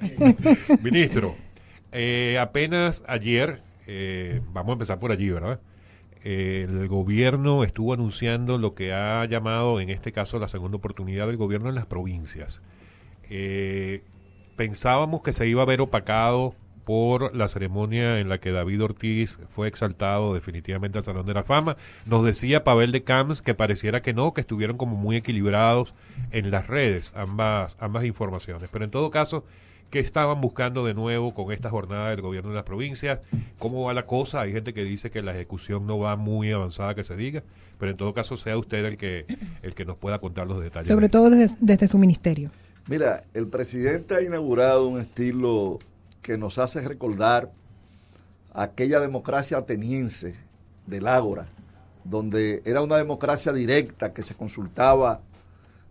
Ministro, eh, apenas ayer, eh, vamos a empezar por allí, ¿verdad? el gobierno estuvo anunciando lo que ha llamado, en este caso, la segunda oportunidad del gobierno en las provincias. Eh, pensábamos que se iba a ver opacado por la ceremonia en la que David Ortiz fue exaltado definitivamente al Salón de la Fama. Nos decía Pavel de Camps que pareciera que no, que estuvieron como muy equilibrados en las redes ambas, ambas informaciones. Pero en todo caso, ¿Qué estaban buscando de nuevo con esta jornada del gobierno de las provincias? ¿Cómo va la cosa? Hay gente que dice que la ejecución no va muy avanzada, que se diga, pero en todo caso sea usted el que, el que nos pueda contar los detalles. Sobre todo desde, desde su ministerio. Mira, el presidente ha inaugurado un estilo que nos hace recordar aquella democracia ateniense del Ágora, donde era una democracia directa que se consultaba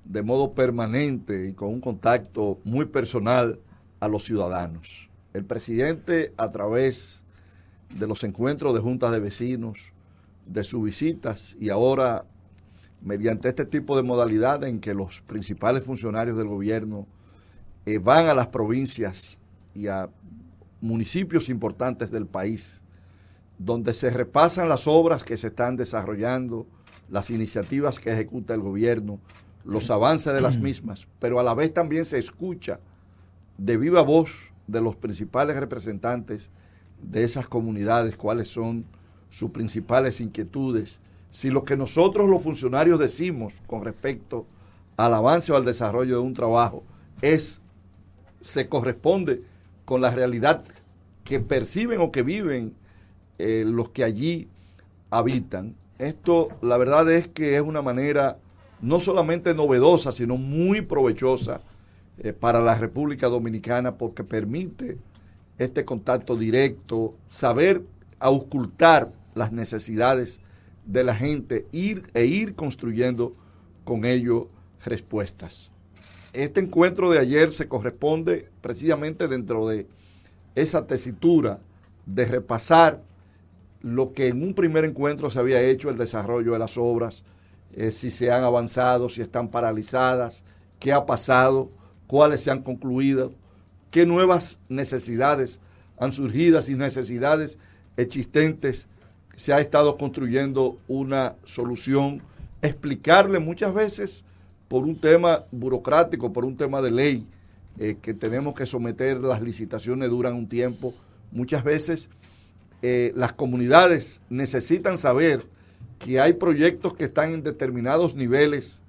de modo permanente y con un contacto muy personal a los ciudadanos. El presidente, a través de los encuentros de juntas de vecinos, de sus visitas y ahora mediante este tipo de modalidad en que los principales funcionarios del gobierno eh, van a las provincias y a municipios importantes del país, donde se repasan las obras que se están desarrollando, las iniciativas que ejecuta el gobierno, los avances de las mismas, pero a la vez también se escucha de viva voz de los principales representantes de esas comunidades, cuáles son sus principales inquietudes, si lo que nosotros los funcionarios decimos con respecto al avance o al desarrollo de un trabajo es se corresponde con la realidad que perciben o que viven eh, los que allí habitan. Esto la verdad es que es una manera no solamente novedosa, sino muy provechosa eh, para la República Dominicana porque permite este contacto directo, saber auscultar las necesidades de la gente ir, e ir construyendo con ello respuestas. Este encuentro de ayer se corresponde precisamente dentro de esa tesitura de repasar lo que en un primer encuentro se había hecho, el desarrollo de las obras, eh, si se han avanzado, si están paralizadas, qué ha pasado, cuáles se han concluido, qué nuevas necesidades han surgido y necesidades existentes. Se ha estado construyendo una solución, explicarle muchas veces por un tema burocrático, por un tema de ley, eh, que tenemos que someter, las licitaciones duran un tiempo, muchas veces eh, las comunidades necesitan saber que hay proyectos que están en determinados niveles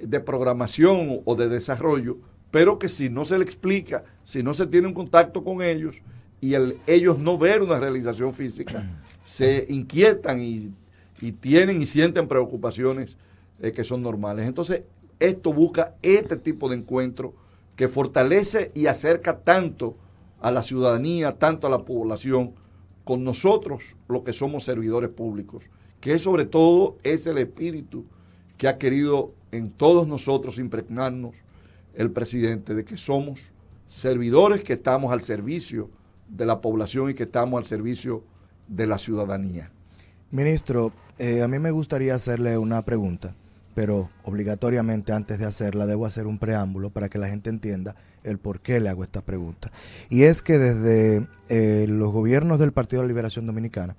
de programación o de desarrollo, pero que si no se le explica, si no se tiene un contacto con ellos y ellos no ver una realización física, se inquietan y, tienen y sienten preocupaciones eh, que son normales. Entonces, esto busca este tipo de encuentro que fortalece y acerca tanto a la ciudadanía, tanto a la población, con nosotros, los que somos servidores públicos, que sobre todo es el espíritu que ha querido en todos nosotros impregnarnos el presidente de que somos servidores que estamos al servicio de la población y que estamos al servicio de la ciudadanía. Ministro, eh, a mí me gustaría hacerle una pregunta, pero obligatoriamente antes de hacerla debo hacer un preámbulo para que la gente entienda el por qué le hago esta pregunta. Y es que desde eh, los gobiernos del Partido de Liberación Dominicana,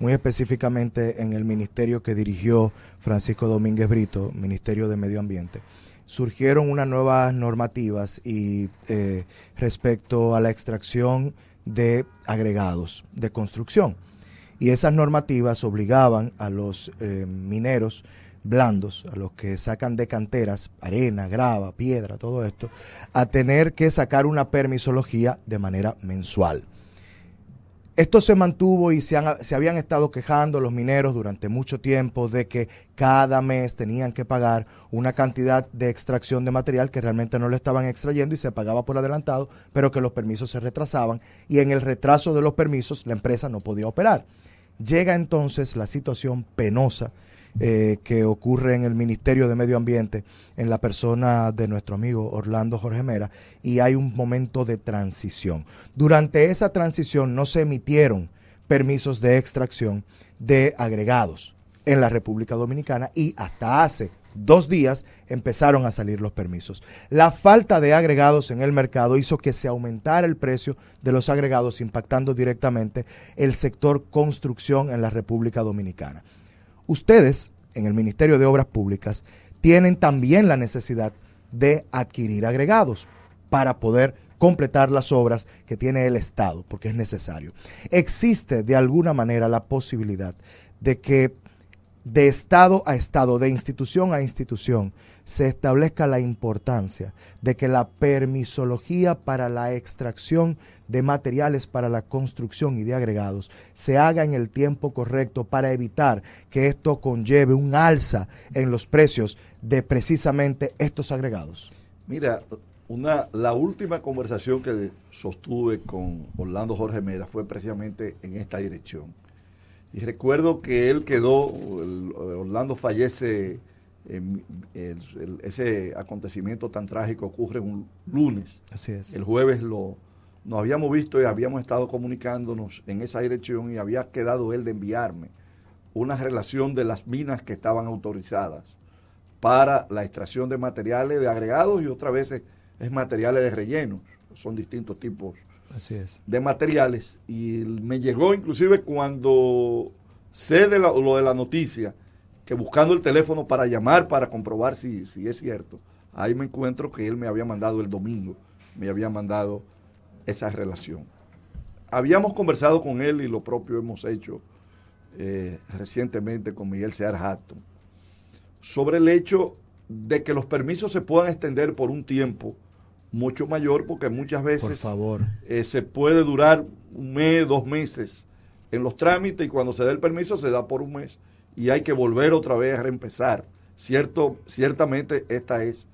muy específicamente en el ministerio que dirigió Francisco Domínguez Brito, Ministerio de Medio Ambiente, surgieron unas nuevas normativas y eh, respecto a la extracción de agregados de construcción. Y esas normativas obligaban a los eh, mineros blandos, a los que sacan de canteras, arena, grava, piedra, todo esto, a tener que sacar una permisología de manera mensual. Esto se mantuvo y se, habían estado quejando los mineros durante mucho tiempo de que cada mes tenían que pagar una cantidad de extracción de material que realmente no lo estaban extrayendo y se pagaba por adelantado, pero que los permisos se retrasaban y en el retraso de los permisos la empresa no podía operar. Llega entonces la situación penosa eh, que ocurre en el Ministerio de Medio Ambiente, en la persona de nuestro amigo Orlando Jorge Mera, y hay un momento de transición. Durante esa transición no se emitieron permisos de extracción de agregados en la República Dominicana y hasta hace dos días empezaron a salir los permisos. La falta de agregados en el mercado hizo que se aumentara el precio de los agregados, impactando directamente el sector construcción en la República Dominicana. Ustedes, en el Ministerio de Obras Públicas, tienen también la necesidad de adquirir agregados para poder completar las obras que tiene el Estado, porque es necesario. Existe de alguna manera la posibilidad de que de Estado a Estado, de institución a institución, se establezca la importancia de que la permisología para la extracción de materiales para la construcción y de agregados se haga en el tiempo correcto para evitar que esto conlleve un alza en los precios de precisamente estos agregados. Mira, una, la última conversación que sostuve con Orlando Jorge Mera fue precisamente en esta dirección. Y recuerdo que él quedó, Orlando fallece, ese acontecimiento tan trágico ocurre un lunes. Así es. El jueves lo, nos habíamos visto y habíamos estado comunicándonos en esa dirección y había quedado él de enviarme una relación de las minas que estaban autorizadas para la extracción de materiales de agregados y otras veces es materiales de relleno, son distintos tipos Así es. de materiales. Y me llegó inclusive cuando sé de lo de la noticia, que buscando el teléfono para llamar, para comprobar si, si es cierto, ahí me encuentro que él me había mandado el domingo, me había mandado esa relación. Habíamos conversado con él y lo propio hemos hecho eh, recientemente con Miguel Sear Hatton sobre el hecho de que los permisos se puedan extender por un tiempo mucho mayor porque muchas veces favor. Eh, se puede durar un mes, dos meses en los trámites y cuando se dé el permiso se da por un mes y hay que volver otra vez a reempezar. Cierto, ciertamente esta es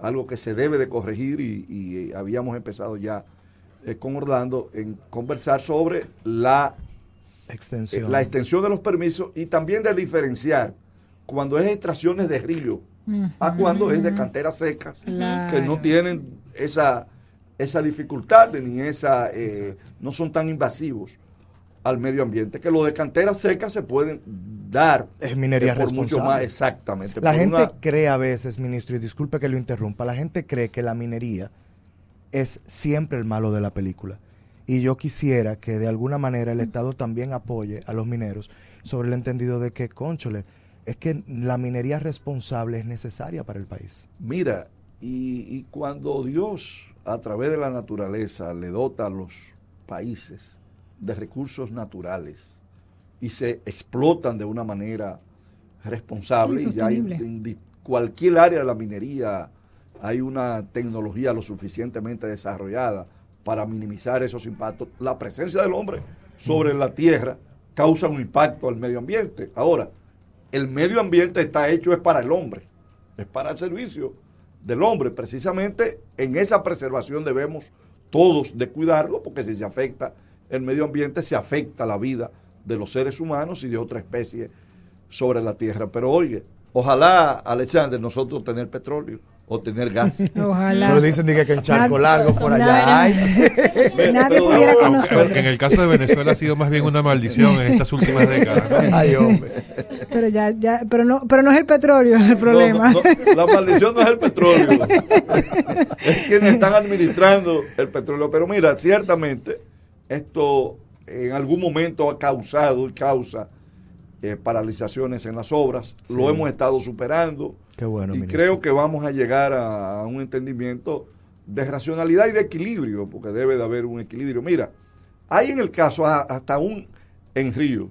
algo que se debe de corregir y, habíamos empezado ya eh, con Orlando en conversar sobre la extensión. Eh, la extensión de los permisos y también de diferenciar cuando es extracciones de río a cuando es de canteras secas que no tienen esa, esa dificultad ni esa, eh, no son tan invasivos al medio ambiente, que los de canteras secas se pueden dar es minería por mucho más exactamente. La gente cree a veces, ministro, y disculpe que lo interrumpa, la gente cree que la minería es siempre el malo de la película. Y yo quisiera que de alguna manera el Estado también apoye a los mineros sobre el entendido de que, conchole, es que la minería responsable es necesaria para el país. Mira, y, cuando Dios a través de la naturaleza le dota a los países de recursos naturales y se explotan de una manera responsable y ya en, cualquier área de la minería hay una tecnología lo suficientemente desarrollada para minimizar esos impactos. La presencia del hombre sobre la tierra causa un impacto al medio ambiente. Ahora, el medio ambiente está hecho es para el hombre, es para el servicio del hombre. Precisamente en esa preservación debemos todos de cuidarlo, porque si se afecta el medio ambiente, se afecta la vida de los seres humanos y de otra especie sobre la tierra. Pero oye, ojalá, Alexander, nosotros tener petróleo o tener gas. Ojalá. Pero dicen que, en Charco Largo por allá hay. Nadie pudiera con nosotros. En el caso de Venezuela ha sido más bien una maldición en estas últimas décadas. Ay, hombre. Pero ya, ya, pero no, pero no es el petróleo el problema. la maldición no es el petróleo. es quienes están administrando el petróleo. Pero mira, ciertamente esto en algún momento ha causado y causa eh, paralizaciones en las obras. Lo hemos estado superando bueno, y creo que vamos a llegar a, un entendimiento de racionalidad y de equilibrio, porque debe de haber un equilibrio. Mira, hay en el caso hasta un en ríos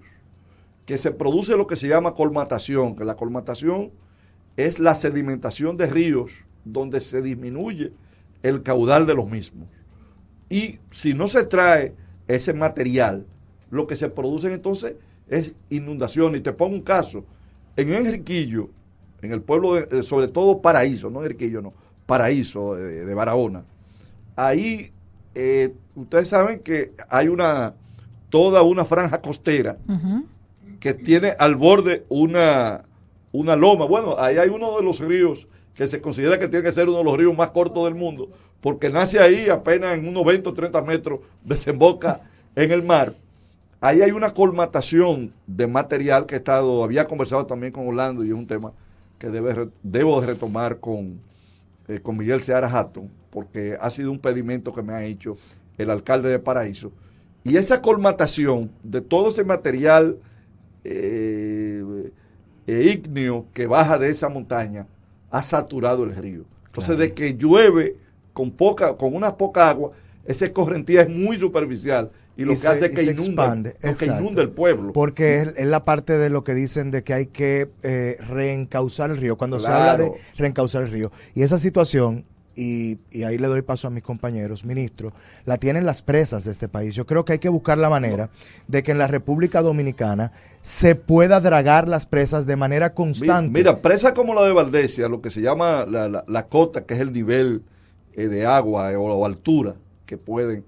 que se produce lo que se llama colmatación, que la colmatación es la sedimentación de ríos donde se disminuye el caudal de los mismos. Y si no se trae ese material, lo que se produce entonces es inundación. Y te pongo un caso. En Enriquillo, en el pueblo, de, sobre todo Paraíso, no Enriquillo, no, Paraíso de, Barahona. Ahí eh, ustedes saben que hay una toda una franja costera que tiene al borde una, una loma. Bueno, ahí hay uno de los ríos que se considera que tiene que ser uno de los ríos más cortos del mundo, porque nace ahí apenas en unos 20 o 30 metros, desemboca en el mar. Ahí hay una colmatación de material que he estado, había conversado también con Orlando y es un tema que debe, debo retomar con, eh, con Miguel Seara Hatton, porque ha sido un pedimento que me ha hecho el alcalde de Paraíso. Y esa colmatación de todo ese material eh, eh, ígneo que baja de esa montaña ha saturado el río. Entonces, de que llueve con poca, con una poca agua, esa escorrentía es muy superficial y lo que hace es que, inunde, que inunda el pueblo. Porque es, la parte de lo que dicen de que hay que eh, reencauzar el río, cuando se habla de reencauzar el río. Y esa situación y, ahí le doy paso a mis compañeros, ministro, la tienen las presas de este país. Yo creo que hay que buscar la manera de que en la República Dominicana se pueda dragar las presas de manera constante. Mira, presas como la de Valdesia, lo que se llama la, cota, que es el nivel eh, de agua eh, o, altura que pueden,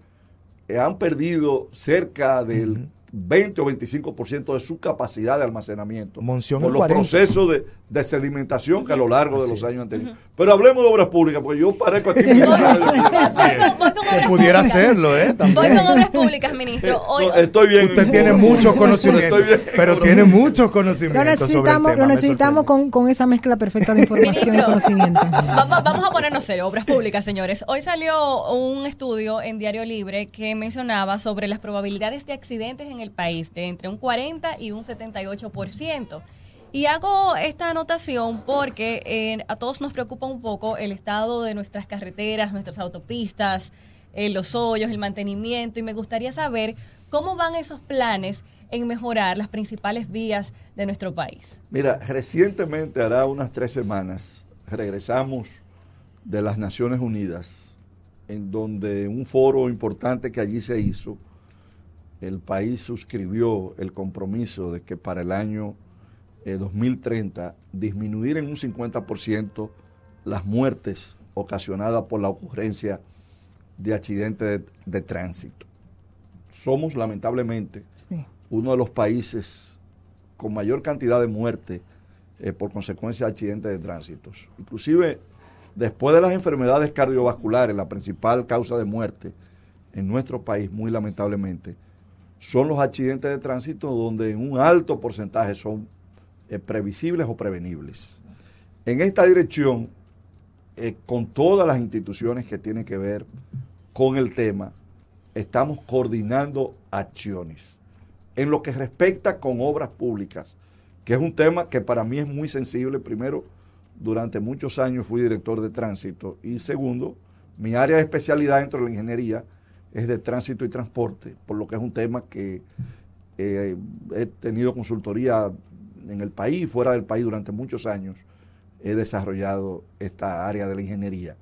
han perdido cerca del... 20 o 25% de su capacidad de almacenamiento por los procesos de, sedimentación que a lo largo de los años anteriores. Pero hablemos de obras públicas, porque yo parezco aquí. que pudiera hacerlo, ¿eh? Voy con obras públicas, ministro. estoy bien. Usted tiene muchos conocimientos, pero tiene muchos conocimientos. Lo necesitamos, lo necesitamos con, con, esa mezcla perfecta de información y conocimiento. Vamos, vamos a ponernos serio, obras públicas, señores. Hoy salió un estudio en Diario Libre que mencionaba sobre las probabilidades de accidentes en el país de entre un 40 y un 78%. Y hago esta anotación porque eh, a todos nos preocupa un poco el estado de nuestras carreteras, nuestras autopistas, eh, los hoyos, el mantenimiento, y me gustaría saber cómo van esos planes en mejorar las principales vías de nuestro país. Mira, recientemente, hará unas tres semanas, regresamos de las Naciones Unidas, en donde un foro importante que allí se hizo, el país suscribió el compromiso de que para el año 2030 eh, disminuir en un 50% las muertes ocasionadas por la ocurrencia de accidentes de, tránsito. Somos lamentablemente uno de los países con mayor cantidad de muertes eh, por consecuencia de accidentes de tránsito. Inclusive después de las enfermedades cardiovasculares, la principal causa de muerte en nuestro país, muy lamentablemente, son los accidentes de tránsito donde en un alto porcentaje son eh, previsibles o prevenibles. En esta dirección, eh, con todas las instituciones que tienen que ver con el tema, estamos coordinando acciones. En lo que respecta con obras públicas, que es un tema que para mí es muy sensible, primero, durante muchos años fui director de tránsito y segundo, mi área de especialidad dentro de la ingeniería es de tránsito y transporte, por lo que es un tema que eh, he tenido consultoría en el país, fuera del país durante muchos años. He desarrollado esta área de la ingeniería.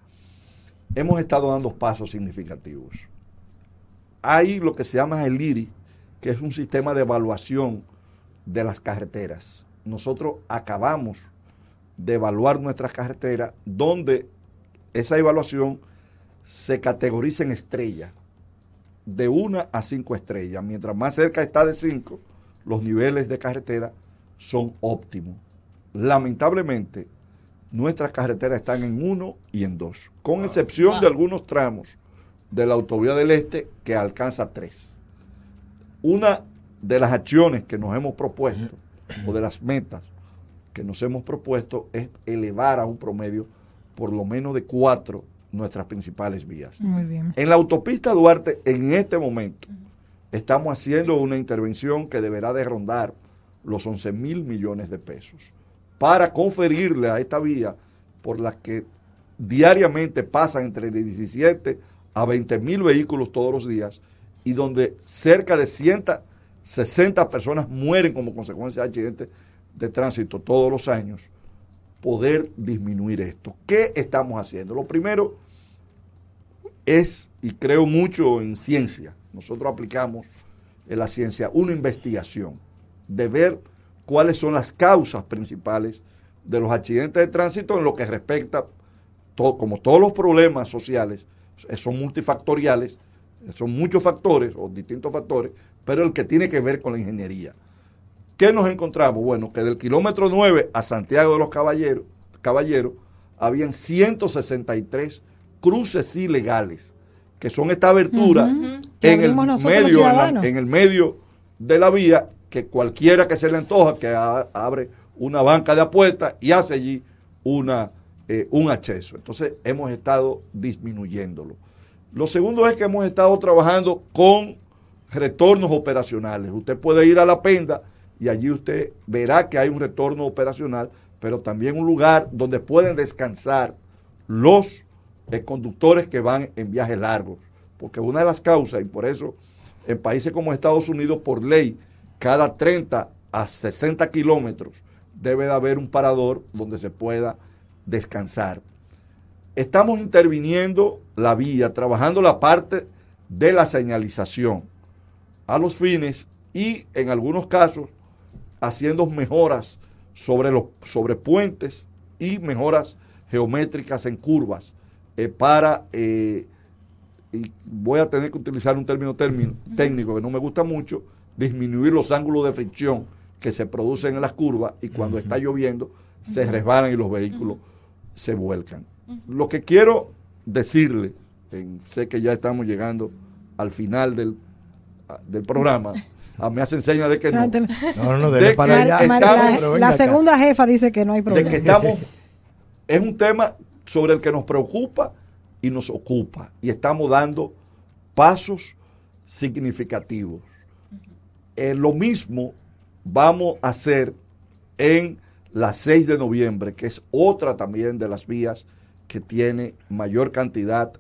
Hemos estado dando pasos significativos. Hay lo que se llama el IRI, que es un sistema de evaluación de las carreteras. Nosotros acabamos de evaluar nuestras carreteras, donde esa evaluación se categoriza en estrellas de una a cinco estrellas. Mientras más cerca está de cinco, los niveles de carretera son óptimos. Lamentablemente, nuestras carreteras están en uno y en dos, con excepción de algunos tramos de la autovía del Este que alcanza tres. Una de las acciones que nos hemos propuesto, o de las metas que nos hemos propuesto, es elevar a un promedio por lo menos de cuatro nuestras principales vías. Muy bien. En la autopista Duarte, en este momento, estamos haciendo una intervención que deberá de rondar los 11 mil millones de pesos para conferirle a esta vía por la que diariamente pasan entre 17 a 20 mil vehículos todos los días y donde cerca de 160 personas mueren como consecuencia de accidentes de tránsito todos los años poder disminuir esto. ¿Qué estamos haciendo? Lo primero es, y creo mucho en ciencia, nosotros aplicamos en la ciencia una investigación de ver cuáles son las causas principales de los accidentes de tránsito en lo que respecta, todo, como todos los problemas sociales son multifactoriales, son muchos factores o distintos factores, pero el que tiene que ver con la ingeniería. ¿Qué nos encontramos? Bueno, que del kilómetro 9 a Santiago de los Caballeros, Caballeros habían 163 cruces ilegales, que son esta abertura en, el medio, en, el medio de la vía, que cualquiera que se le antoja, que abre una banca de apuestas y hace allí una, eh, un acceso. Entonces hemos estado disminuyéndolo. Lo segundo es que hemos estado trabajando con retornos operacionales. Usted puede ir a la Penda y allí usted verá que hay un retorno operacional, pero también un lugar donde pueden descansar los eh, conductores que van en viajes largos. Porque una de las causas, y por eso en países como Estados Unidos, por ley, cada 30 a 60 kilómetros debe de haber un parador donde se pueda descansar. Estamos interviniendo la vía, trabajando la parte de la señalización a los fines y en algunos casos haciendo mejoras sobre los sobre puentes y mejoras geométricas en curvas eh, para eh, y voy a tener que utilizar un término, término técnico que no me gusta mucho, disminuir los ángulos de fricción que se producen en las curvas y cuando está lloviendo se resbalan y los vehículos se vuelcan. Lo que quiero decirle, sé que ya estamos llegando al final del, del programa, a me hacen señas de que no. No, no, de para allá. la, segunda jefa dice que no hay problema. De que estamos, es un tema sobre el que nos preocupa y nos ocupa y estamos dando pasos significativos. Eh, lo mismo vamos a hacer en la 6 de noviembre, que es otra también de las vías que tiene mayor cantidad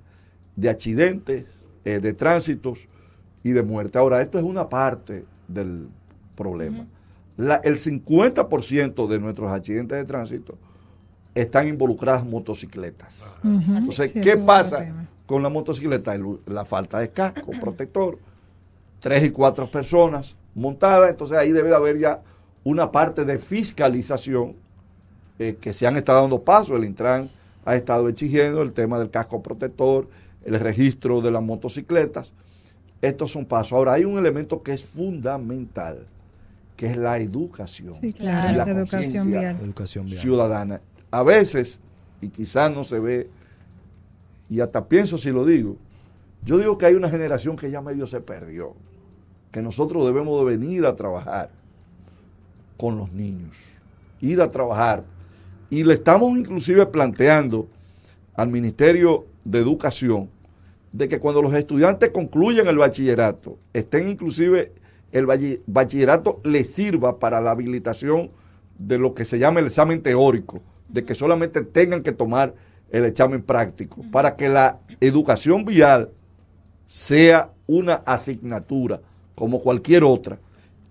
de accidentes, eh, de tránsitos y de muerte. Ahora, esto es una parte del problema. el 50% de nuestros accidentes de tránsito están involucradas motocicletas. Entonces, ¿qué pasa con la motocicleta? La falta de casco, protector, tres y cuatro personas montadas, entonces ahí debe de haber ya una parte de fiscalización eh, que se han estado dando paso, el Intran ha estado exigiendo el tema del casco protector, el registro de las motocicletas. Estos son pasos. Ahora, hay un elemento que es fundamental, que es la educación. Sí, claro, la, educación educación ciudadana a veces, y quizás no se ve, y hasta pienso si lo digo, yo digo que hay una generación que ya medio se perdió, que nosotros debemos de venir a trabajar con los niños, ir a trabajar. Y le estamos inclusive planteando al Ministerio de Educación de que cuando los estudiantes concluyan el bachillerato, estén inclusive el bachillerato les sirva para la habilitación de lo que se llama el examen teórico, de que solamente tengan que tomar el examen práctico, para que la educación vial sea una asignatura como cualquier otra,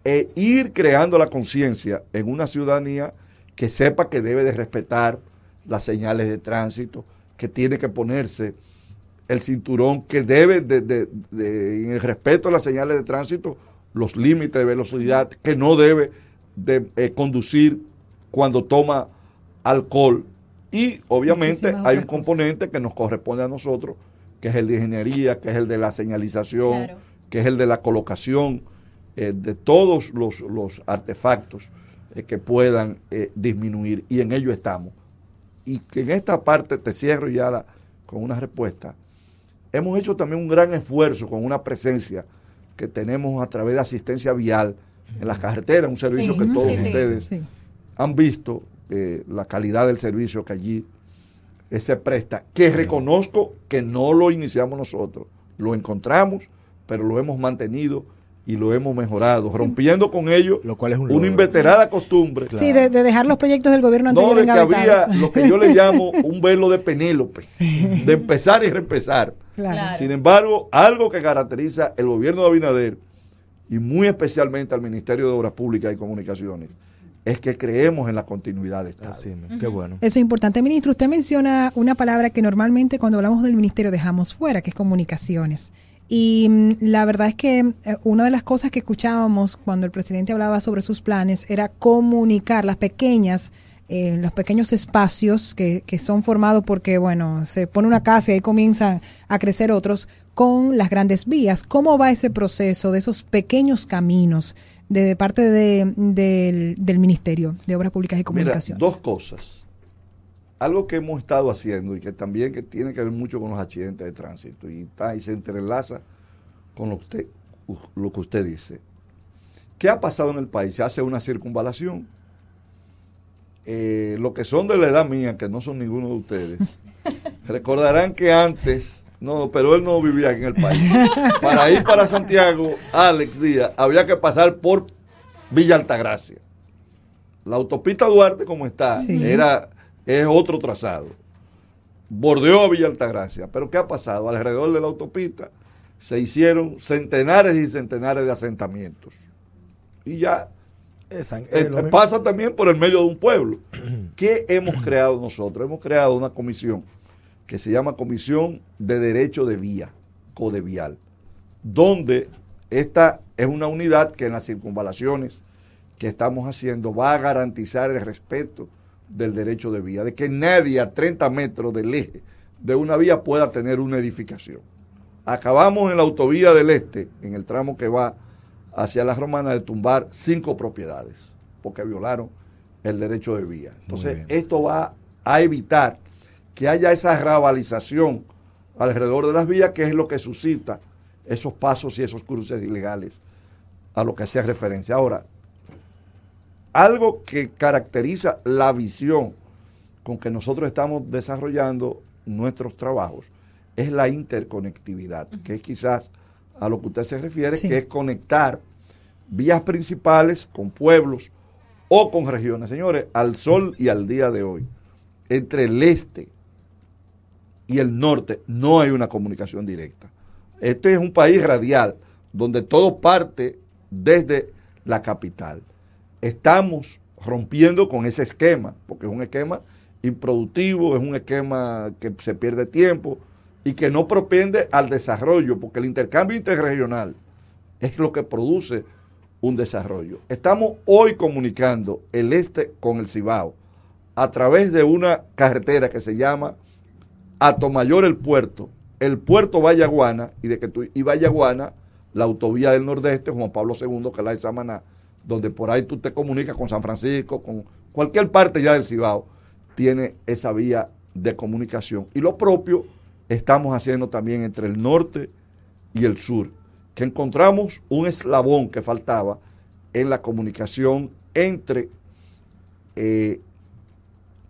e ir creando la conciencia en una ciudadanía que sepa que debe de respetar las señales de tránsito, que tiene que ponerse el cinturón, que debe de, en el respeto a las señales de tránsito, los límites de velocidad, que no debe de eh, conducir cuando toma alcohol y obviamente hay un componente que nos corresponde a nosotros, que es el de ingeniería, que es el de la señalización, que es el de la colocación eh, de todos los, artefactos eh, que puedan disminuir y en ello estamos. Y que en esta parte te cierro ya con una respuesta. Hemos hecho también un gran esfuerzo con una presencia que tenemos a través de asistencia vial en las carreteras, un servicio que todos ustedes han visto eh, la calidad del servicio que allí se presta, que reconozco que no lo iniciamos nosotros, lo encontramos, pero lo hemos mantenido y lo hemos mejorado, rompiendo con ello lo cual es una inveterada costumbre. Sí, de, dejar los proyectos del gobierno anterior No, de que había lo que yo le llamo un velo de Penélope, de empezar y reempezar. Sin embargo, algo que caracteriza el gobierno de Abinader y muy especialmente al Ministerio de Obras Públicas y Comunicaciones es que creemos en la continuidad de Estado. Así, qué bueno. Eso es importante. Ministro, usted menciona una palabra que normalmente cuando hablamos del ministerio dejamos fuera, que es comunicaciones. Y mm, la verdad es que eh, una de las cosas que escuchábamos cuando el presidente hablaba sobre sus planes era comunicar las pequeñas, eh, los pequeños espacios que, que son formados porque, bueno, se pone una casa y ahí comienzan a crecer otros, con las grandes vías. ¿Cómo va ese proceso de esos pequeños caminos? de parte del, Ministerio de Obras Públicas y Comunicaciones? dos cosas. Algo que hemos estado haciendo y que también que tiene que ver mucho con los accidentes de tránsito y, está, y se entrelaza con lo que, usted, lo que usted dice. ¿Qué ha pasado en el país? Se hace una circunvalación eh, lo que son de la edad mía, que no son ninguno de ustedes, recordarán que antes, no, pero él no vivía aquí en el país. Para ir para Santiago, Alex Díaz, había que pasar por Villa Altagracia. La autopista Duarte, como está, Sí. era, es otro trazado. Bordeó a Villa Altagracia. Pero ¿qué ha pasado? Alrededor de la autopista se hicieron centenares y centenares de asentamientos. Y ya Esa- eh, pasa también por el medio de un pueblo. ¿Qué hemos creado nosotros? Hemos creado una comisión que se llama Comisión de Derecho de Vía, Codevial, donde esta es una unidad que en las circunvalaciones que estamos haciendo va a garantizar el respeto del derecho de vía, de que nadie a 30 metros del eje de una vía pueda tener una edificación. Acabamos en la autovía del este, en el tramo que va hacia la romana, de tumbar cinco propiedades, porque violaron el derecho de vía. Entonces, esto va a evitar que haya esa rabalización alrededor de las vías, que es lo que suscita esos pasos y esos cruces ilegales a lo que hacía referencia. Ahora, algo que caracteriza la visión con que nosotros estamos desarrollando nuestros trabajos es la interconectividad, que es quizás a lo que usted se refiere, Sí. que es conectar vías principales con pueblos o con regiones. Señores, al sol y al día de hoy, entre el este y el norte no hay una comunicación directa. Este es un país radial, donde todo parte desde la capital. Estamos rompiendo con ese esquema, porque es un esquema improductivo, es un esquema que se pierde tiempo y que no propende al desarrollo, porque el intercambio interregional es lo que produce un desarrollo. Estamos hoy comunicando el este con el Cibao a través de una carretera que se llama Atomayor el puerto, el puerto Vallaguana y de que tú, y Vallaguana, la autovía del Nordeste, Juan Pablo II, que la de Samaná, donde por ahí tú te comunicas con San Francisco, con cualquier parte ya del Cibao, tiene esa vía de comunicación. Y lo propio estamos haciendo también entre el norte y el sur, que encontramos un eslabón que faltaba en la comunicación entre eh,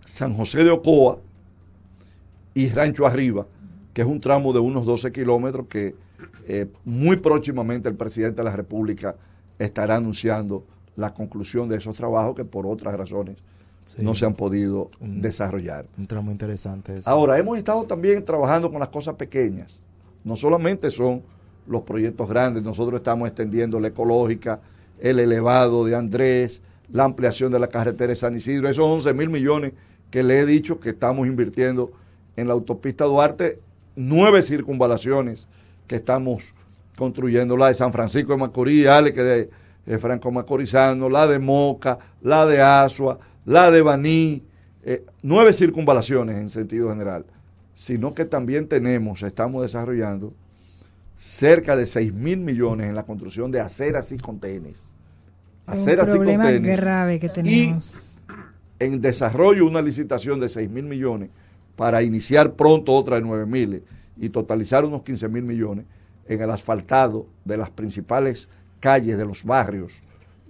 San José de Ocoa y Rancho Arriba, que es un tramo de unos 12 kilómetros que eh, muy próximamente el presidente de la República estará anunciando la conclusión de esos trabajos que por otras razones Sí. no se han podido desarrollar. Un tramo interesante ese. Ahora, hemos estado también trabajando con las cosas pequeñas. No solamente son los proyectos grandes, nosotros estamos extendiendo la ecológica, el elevado de Andrés, la ampliación de la carretera de San Isidro, esos 11 mil millones que le he dicho que estamos invirtiendo en la autopista Duarte, nueve circunvalaciones que estamos construyendo, la de San Francisco de Macorís, Ale, que de, Franco Macorizano, la de Moca, la de Asua, la de Baní, eh, nueve circunvalaciones en sentido general, sino que también tenemos, estamos desarrollando cerca de 6 mil millones en la construcción de aceras y contenes. un Aceras y problema contenes. grave que tenemos. En desarrollo una licitación de 6 mil millones para iniciar pronto otra de 9 mil y totalizar unos 15 mil millones en el asfaltado de las principales calles de los barrios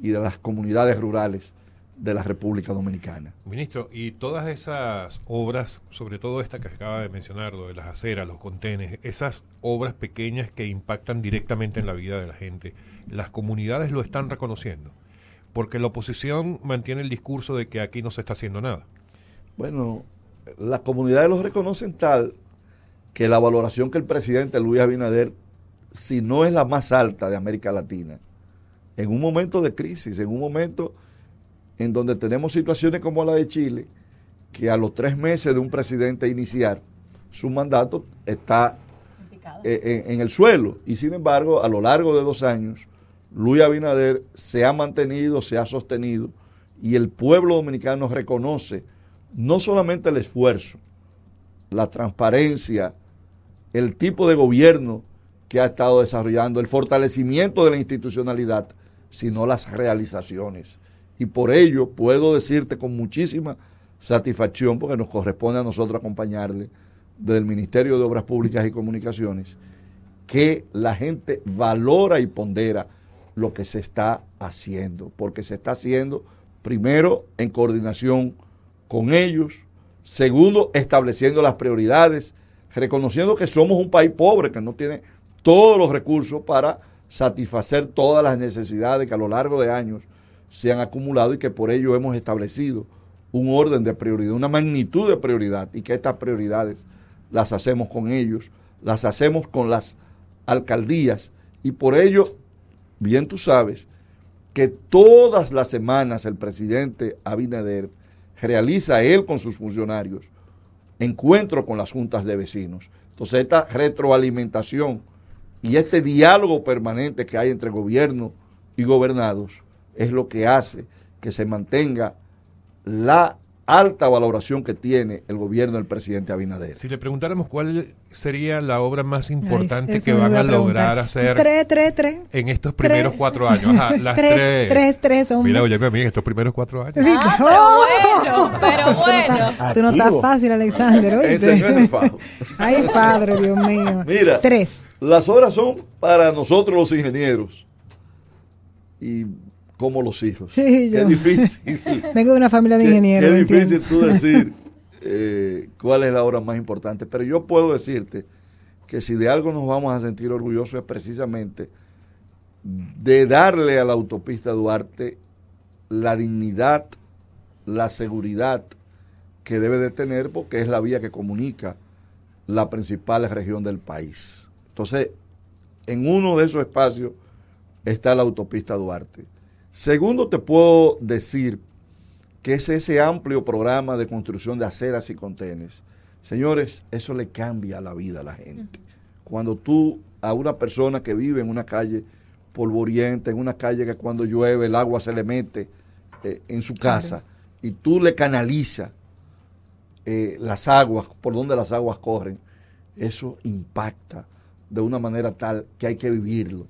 y de las comunidades rurales de la República Dominicana. Ministro, y todas esas obras, sobre todo esta que acaba de mencionar, lo de las aceras, los contenes, esas obras pequeñas que impactan directamente en la vida de la gente, las comunidades lo están reconociendo, porque la oposición mantiene el discurso de que aquí no se está haciendo nada. Bueno, las comunidades lo reconocen tal que la valoración que el presidente Luis Abinader, si no es la más alta de América Latina, en un momento de crisis, en un momento en donde tenemos situaciones como la de Chile, que a los tres meses de un presidente iniciar su mandato está eh, en, en el suelo. Y sin embargo, a lo largo de dos años, Luis Abinader se ha mantenido, se ha sostenido, y el pueblo dominicano reconoce no solamente el esfuerzo, la transparencia, el tipo de gobierno que ha estado desarrollando, el fortalecimiento de la institucionalidad, sino las realizaciones. Y por ello puedo decirte con muchísima satisfacción, porque nos corresponde a nosotros acompañarle del Ministerio de Obras Públicas y Comunicaciones, que la gente valora y pondera lo que se está haciendo, porque se está haciendo primero en coordinación con ellos. Segundo, estableciendo las prioridades, reconociendo que somos un país pobre, que no tiene todos los recursos para satisfacer todas las necesidades que a lo largo de años se han acumulado y que por ello hemos establecido un orden de prioridad, una magnitud de prioridad y que estas prioridades las hacemos con ellos, las hacemos con las alcaldías y por ello, bien tú sabes, que todas las semanas el presidente Abinader realiza él con sus funcionarios encuentro con las juntas de vecinos. Entonces esta retroalimentación y este diálogo permanente que hay entre gobierno y gobernados es lo que hace que se mantenga la alta valoración que tiene el gobierno del presidente Abinader. Si le preguntáramos cuál sería la obra más importante que van a, lograr hacer en estos primeros cuatro años. las tres, tres, tres, Mira, oye, en estos primeros cuatro años. Ah, pero bueno, pero bueno. Tú no estás fácil, Alexander. Ese no es Ay, padre, Dios mío. Mira, tres. Las obras son para nosotros los ingenieros. Y como los hijos. Sí, Qué difícil. Vengo de una familia de ingenieros. Qué, difícil tú decir eh, cuál es la obra más importante. Pero yo puedo decirte que si de algo nos vamos a sentir orgullosos es precisamente de darle a la autopista Duarte la dignidad, la seguridad que debe de tener porque es la vía que comunica la principal región del país. Entonces, en uno de esos espacios está la autopista Duarte. Segundo, te puedo decir que es ese amplio programa de construcción de aceras y contenes. Señores, eso le cambia la vida a la gente. Cuando tú a una persona que vive en una calle polvorienta, en una calle que cuando llueve el agua se le mete eh, en su casa, y tú le canalizas eh, las aguas, por donde las aguas corren, eso impacta de una manera tal que hay que vivirlo.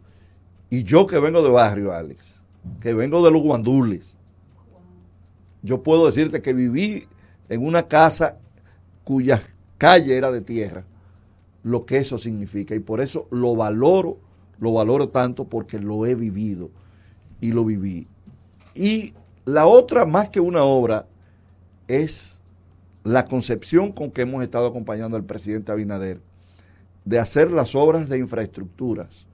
Y yo que vengo de barrio, Alex, que vengo de los guandules. Yo puedo decirte que viví en una casa cuya calle era de tierra, lo que eso significa. Y por eso lo valoro, lo valoro tanto porque lo he vivido y lo viví. Y la otra, más que una obra, es la concepción con que hemos estado acompañando al presidente Abinader de hacer las obras de infraestructuras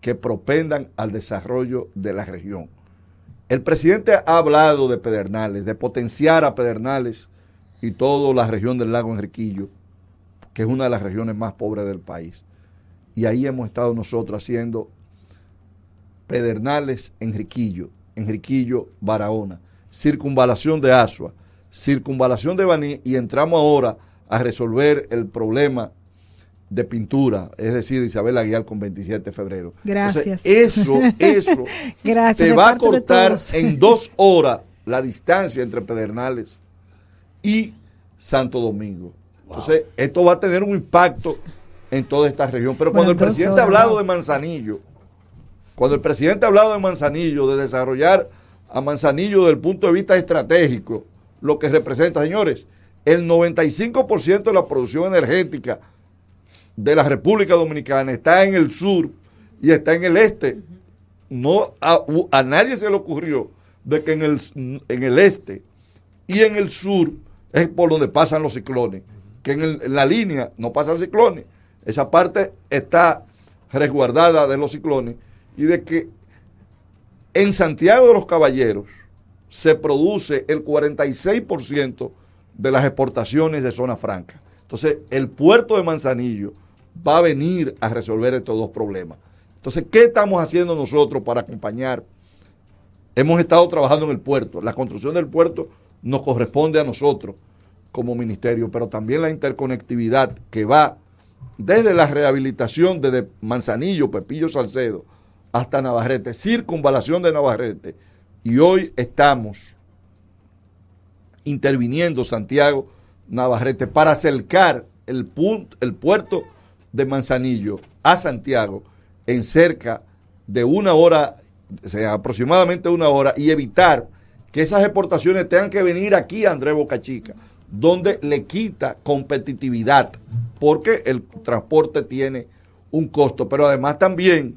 que propendan al desarrollo de la región. El presidente ha hablado de Pedernales, de potenciar a Pedernales y toda la región del lago Enriquillo, que es una de las regiones más pobres del país. Y ahí hemos estado nosotros haciendo Pedernales, Enriquillo, Enriquillo, Barahona, circunvalación de Asua, circunvalación de Baní y entramos ahora a resolver el problema de pintura, es decir, Isabel Aguilar con 27 de febrero. Gracias. eso, eso Gracias, te va a cortar en dos horas la distancia entre Pedernales y Santo Domingo. Entonces, esto va a tener un impacto en toda esta región. Pero cuando el presidente ha hablado de Manzanillo, cuando el presidente ha hablado de Manzanillo, de desarrollar a Manzanillo desde el punto de vista estratégico, lo que representa, señores, el 95% de la producción energética de la República Dominicana está en el sur y está en el este. No a, nadie se le ocurrió de que en el, en el este y en el sur es por donde pasan los ciclones, que en, en la línea no pasan ciclones. Esa parte está resguardada de los ciclones y de que en Santiago de los Caballeros se produce el 46% de las exportaciones de zona franca. Entonces, el puerto de Manzanillo va a venir a resolver estos dos problemas. Entonces, ¿qué estamos haciendo nosotros para acompañar? Hemos estado trabajando en el puerto. La construcción del puerto nos corresponde a nosotros como ministerio, pero también la interconectividad que va desde la rehabilitación desde Manzanillo, Pepillo Salcedo, hasta Navarrete, circunvalación de Navarrete. Y hoy estamos interviniendo Santiago, Navarrete, para acercar el, el puerto de Manzanillo a Santiago en cerca de una hora, o sea, aproximadamente una hora, y evitar que esas exportaciones tengan que venir aquí a Andrés Boca Chica, donde le quita competitividad, porque el transporte tiene un costo, pero además también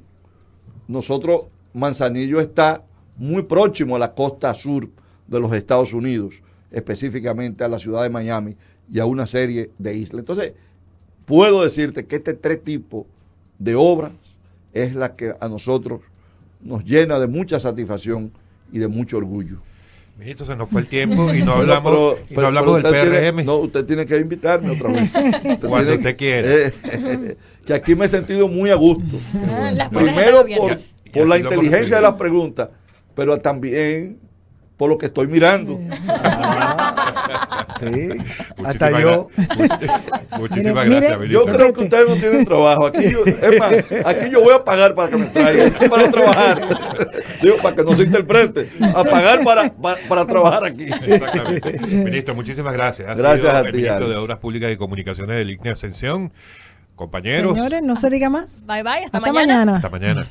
nosotros, Manzanillo está muy próximo a la costa sur de los Estados Unidos. específicamente a la ciudad de Miami y a una serie de islas. Entonces, puedo decirte que este tres tipos de obras es la que a nosotros nos llena de mucha satisfacción y de mucho orgullo. Ministro, se nos fue el tiempo y no hablamos, pero, y no hablamos del PRM. Tiene, no, usted tiene que invitarme otra vez. Usted Cuando usted quiera. Eh, que aquí me he sentido muy a gusto. Ah, Primero por, por la inteligencia de las preguntas, pero también por lo que estoy mirando. Sí, hasta yo. Muchísimas gracias, Yo creo que ustedes no tienen trabajo. Aquí, es más, aquí yo voy a pagar para que me traigan, para trabajar. Digo, para que no se interprete. A pagar para, para, trabajar aquí. Exactamente. Ministro, muchísimas gracias. Ha gracias sido a ti, el ministro de Obras Públicas y Comunicaciones del ICNE Ascensión. Compañeros. Señores, no se diga más. Bye bye, hasta, hasta mañana. mañana. Hasta mañana.